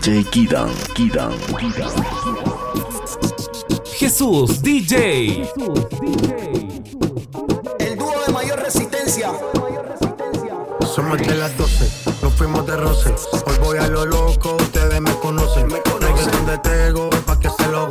DJ Kidan, Kidan, Kidan. Jesús DJ. El dúo de mayor resistencia. Somos de las 12, nos fuimos de roce. Hoy voy a lo loco, ustedes me conocen. Me conocen de Tego, pa' que lo.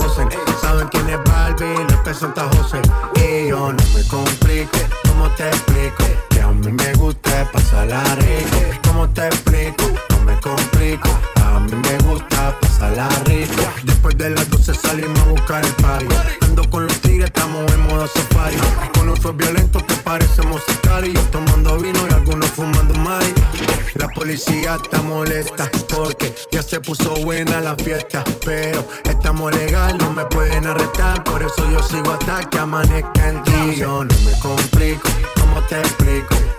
Saben quién es Barbie, les presenta José. Y yo no me complique, ¿cómo te explico? Que a mí me gusta pasarla rico. ¿Cómo te explico? No me complico. A mí me gusta pasarla rico. Después de las 12 salimos a buscar el party. Estamos en modo safari. Con usos violentos que parecemos Yo Tomando vino y algunos fumando mari. La policía está molesta porque ya se puso buena la fiesta. Pero estamos legal, no me pueden arrestar. Por eso yo sigo hasta que amanezca en ti. Yo no me complico, ¿cómo te explico?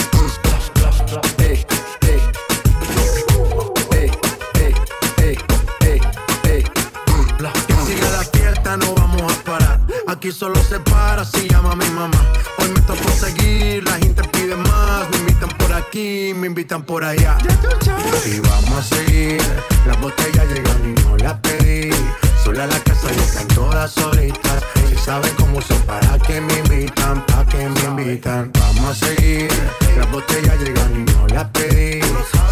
Aquí solo se para si llama mi mamá. Hoy me tocó seguir, la gente pide más. Me invitan por aquí, me invitan por allá. Y vamos a seguir. Las botellas llegan y no las pedí. Sola la casa y están todas solitas. Si saben cómo son, para que me invitan, para que me invitan. Vamos a seguir. Las botellas llegan y no las pedí.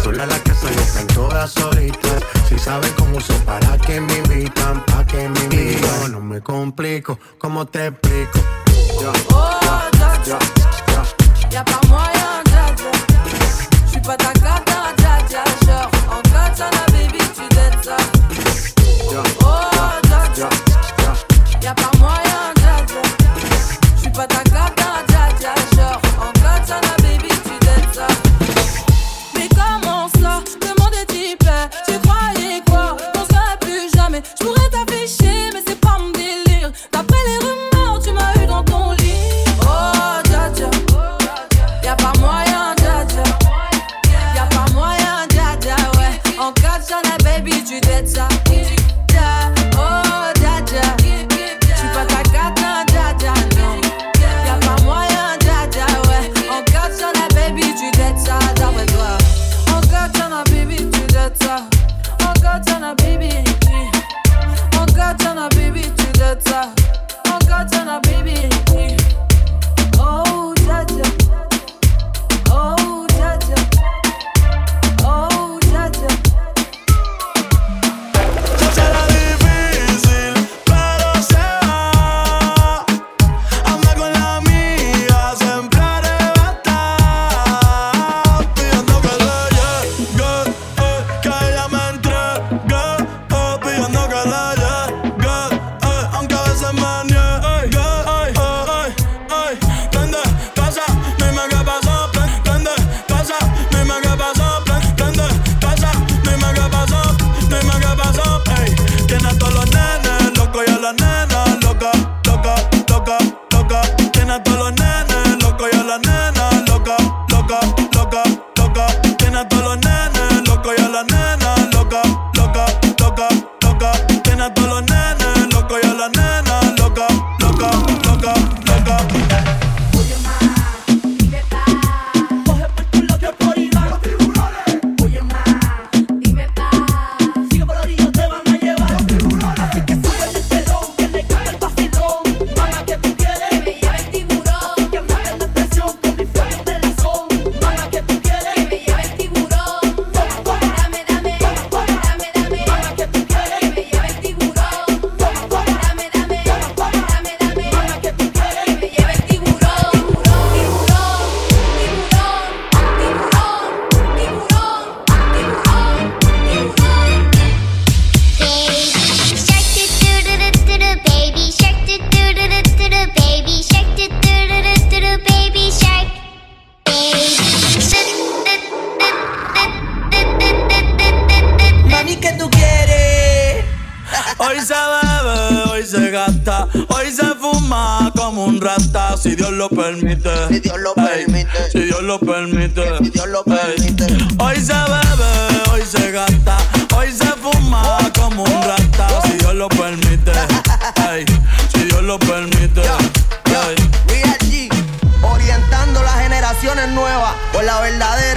Sola la casa y están todas solitas. Si saben cómo son, para que me invitan, para que me invitan. No me complico, ¿cómo te explico? Oh, dja dja, y'a pas moyen, dja dja. J'suis pas ta bebe, hoy se gasta, hoy se fuma como un rata, si Dios lo permite. Si Dios lo Ey, permite. si Dios lo permite. Si Dios lo Ey, permite. Hoy se bebe, hoy se gasta, hoy se fuma como un rata, si Dios lo permite. Ey, si Dios lo permite. Ey. Real G, orientando las generaciones nuevas por la verdadera.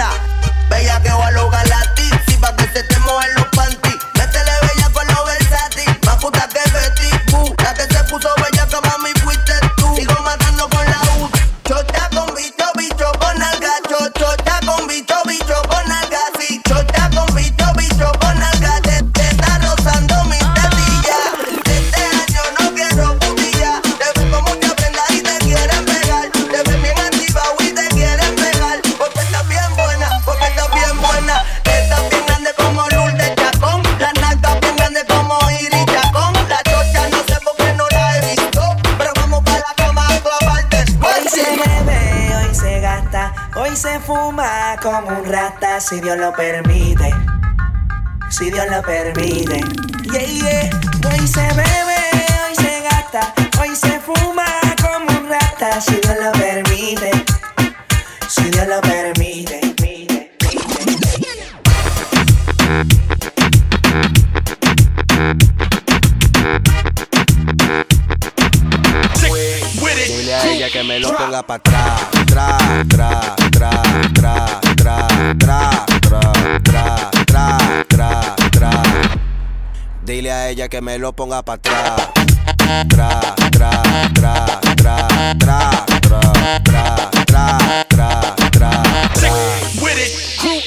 Si Dios lo permite. Si Dios lo permite. Yeah, yeah. Hoy se bebe, ella que me lo ponga pa' atrás. Tra, tra, tra, tra, tra, tra, tra, tra, tra, tra. With it, crew.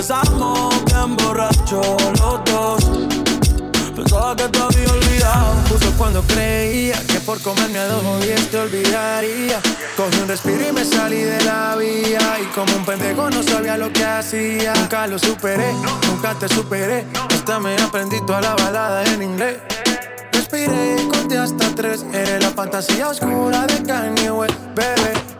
Empezamos bien borrachos los dos. Pensaba que te había olvidado. Justo cuando creía que por comerme a dos movies te olvidaría. Cogí un respiro y me salí de la vía. Y como un pendejo no sabía lo que hacía. Nunca lo superé, nunca te superé. Hasta me aprendí toda la balada en inglés. Respiré, conté hasta tres. Eres la fantasía oscura de Kanye West, bebé.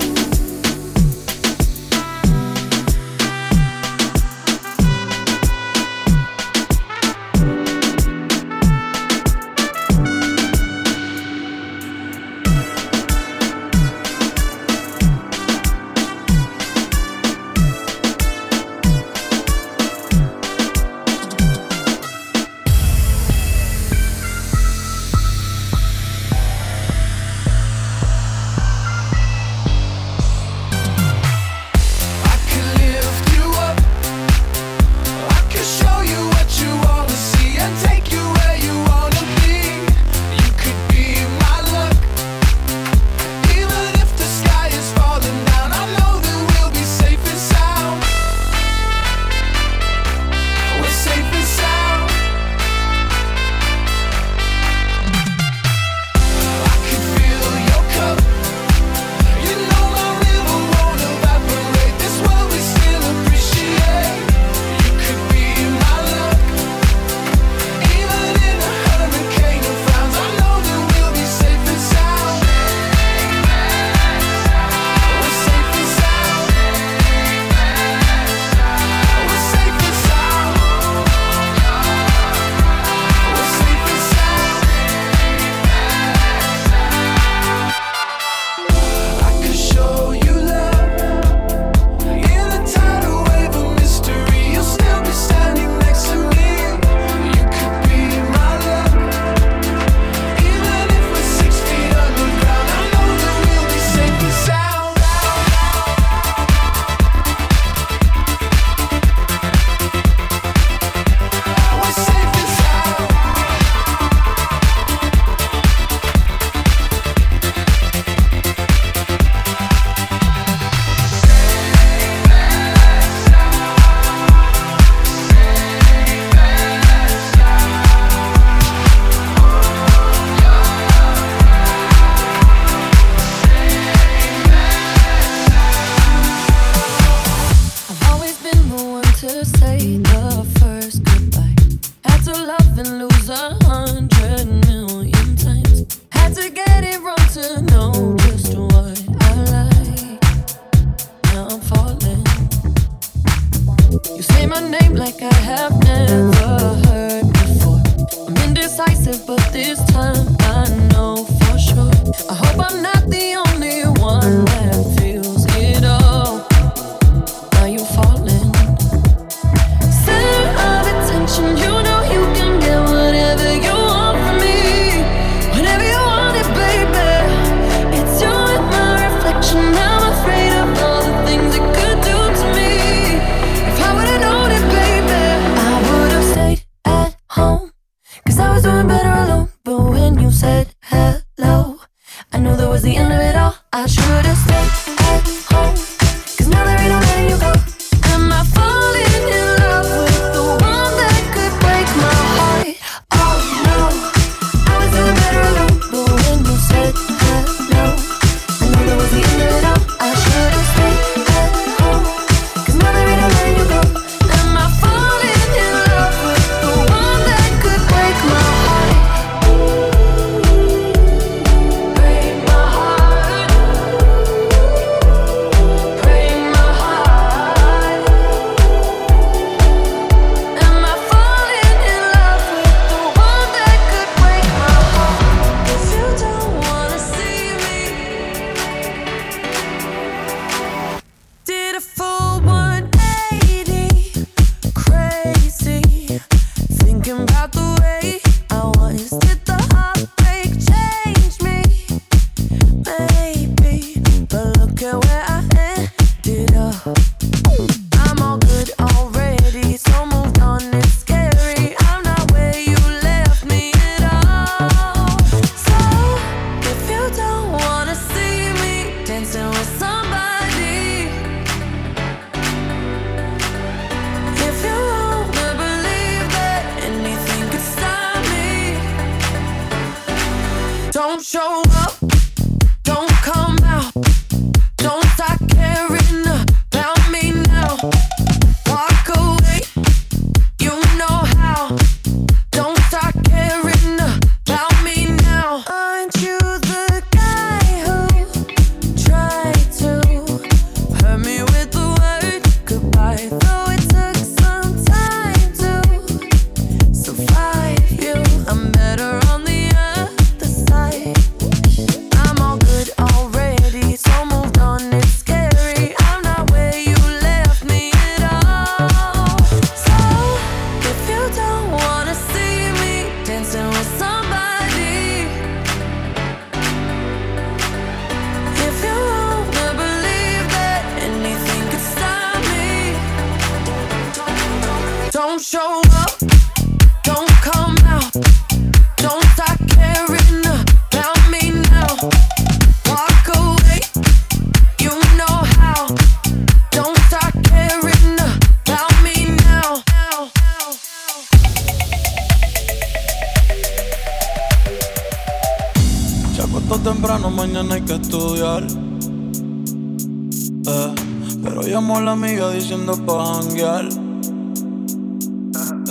ando pa' janguear.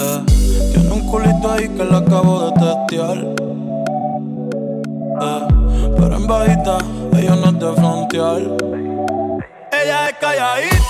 Eh, tiene un culito ahí que la acabo de testear. Eh, pero en bajita, ella no es de frontear. Ella es calladita.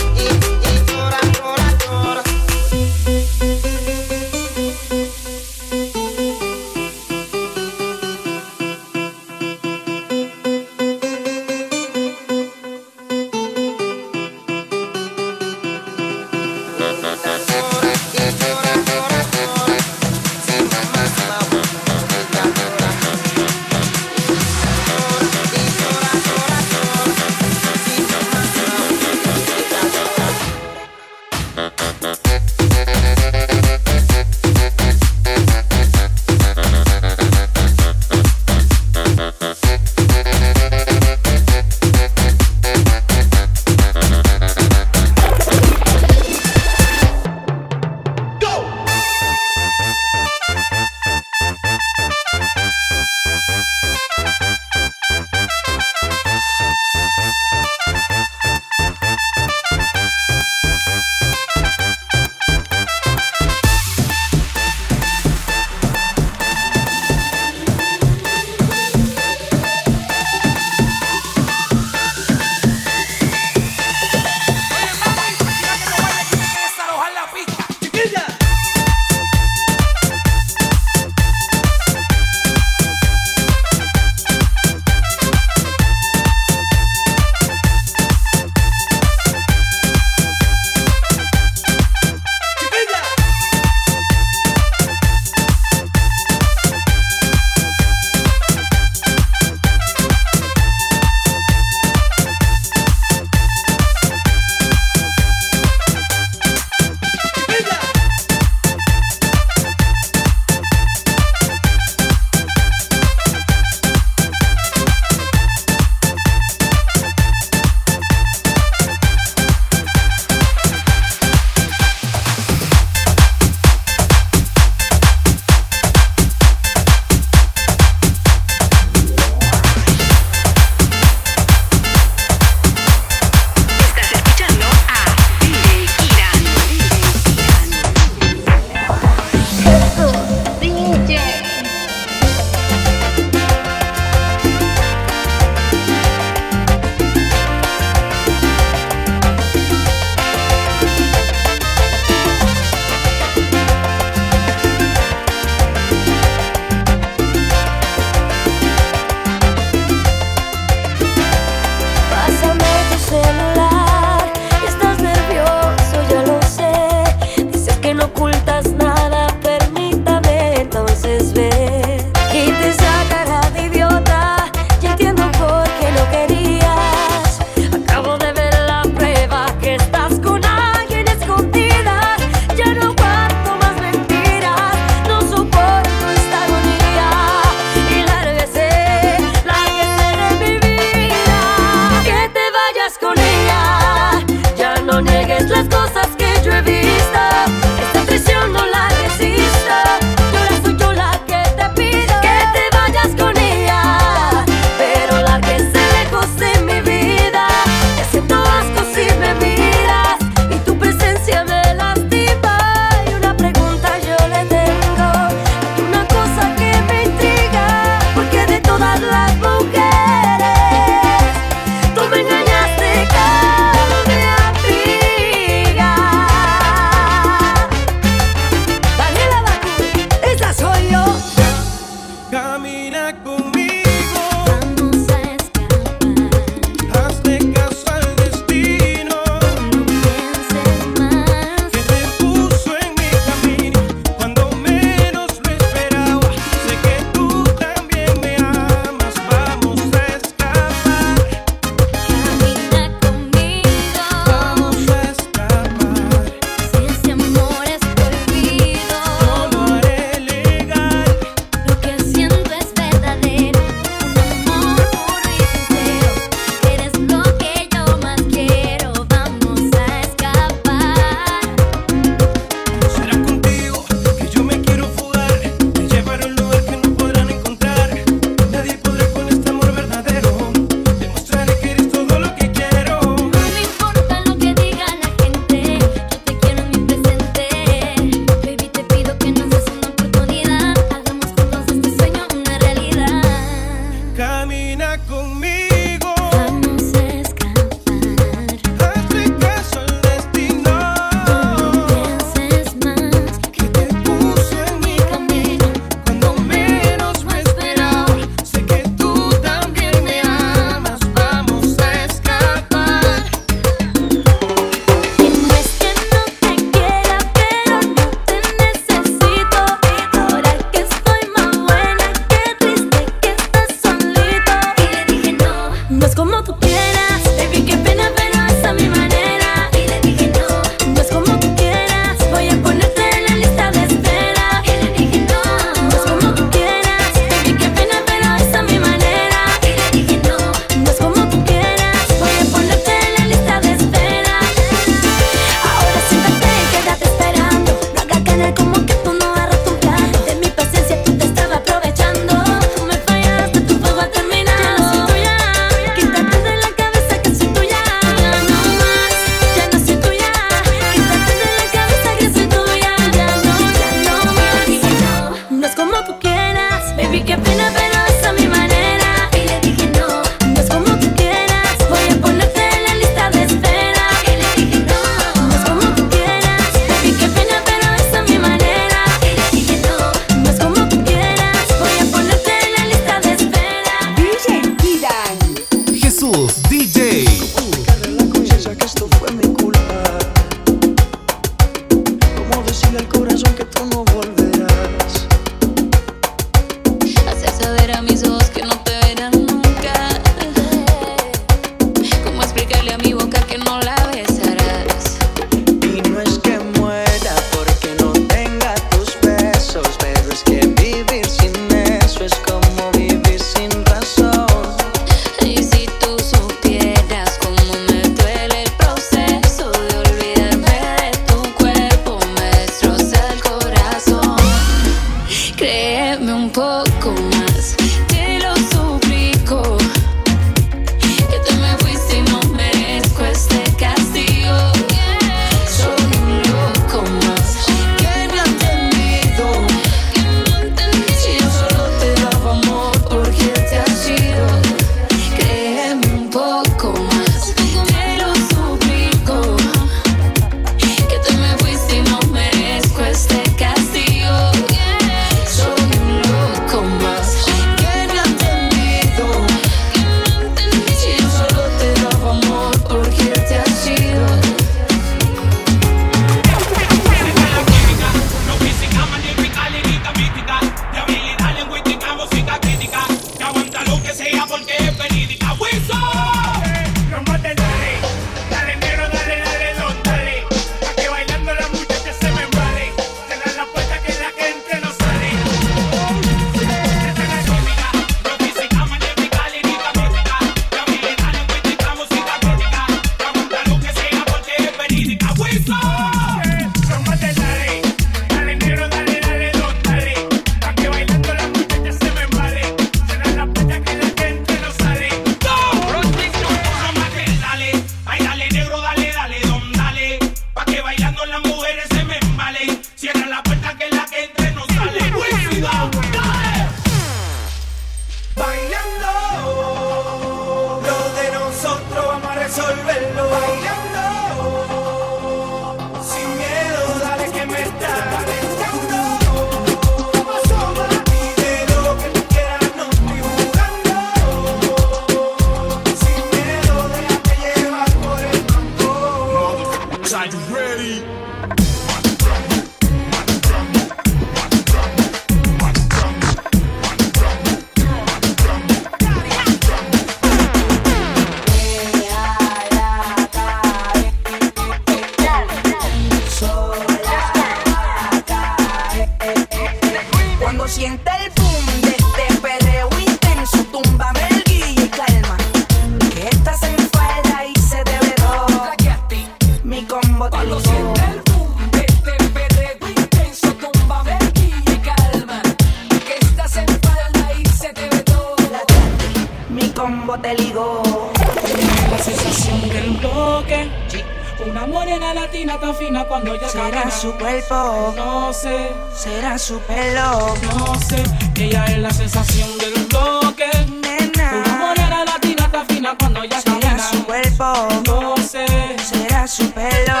Será su cuerpo, no sé. Será su pelo, no sé. Ella es la sensación del toque. Nena. Tu morena latina está fina cuando ella Será su cuerpo, no sé. Será su pelo,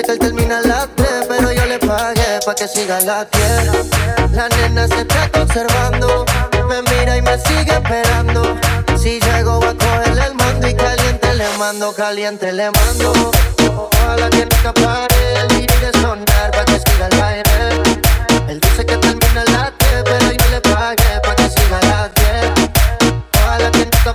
Que él termina a las 3, pero yo le pagué pa' que siga a las 10. La nena se está conservando, me mira y me sigue esperando. Si llego va a cogerle el mando y caliente le mando, caliente le mando. Ojalá que nunca pare el DJ de sonar pa' que siga el baile. Él dice que termina a las 3, pero yo le pagué pa' que siga a las 10. Ojalá que nunca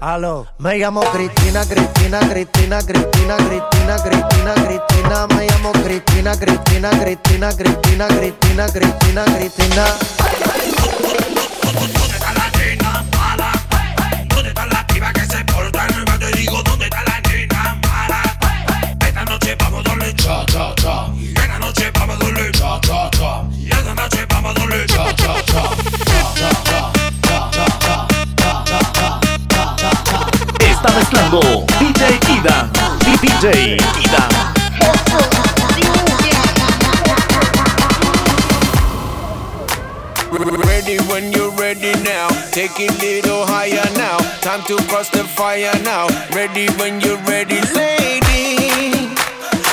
Aló, me llamo Cristina, Cristina, Cristina, Cristina, Cristina, Cristina, Cristina, me llamo Cristina, Cristina, Cristina, Cristina, Cristina, Cristina, Cristina. ¿Dónde está la piba que se porta? No te digo dónde está la nena. Esta noche vamos a darle cha cha cha. Esta noche vamos a darle cha cha cha. Esta noche vamos a darle cha. Mezclando DJ Kida. DJ Kida. Ready when you're ready now. Take it little higher now. Time to cross the fire now. Ready when you're ready, lady.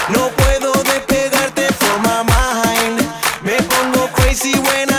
No puedo despegarte from my mind. Me pongo crazy when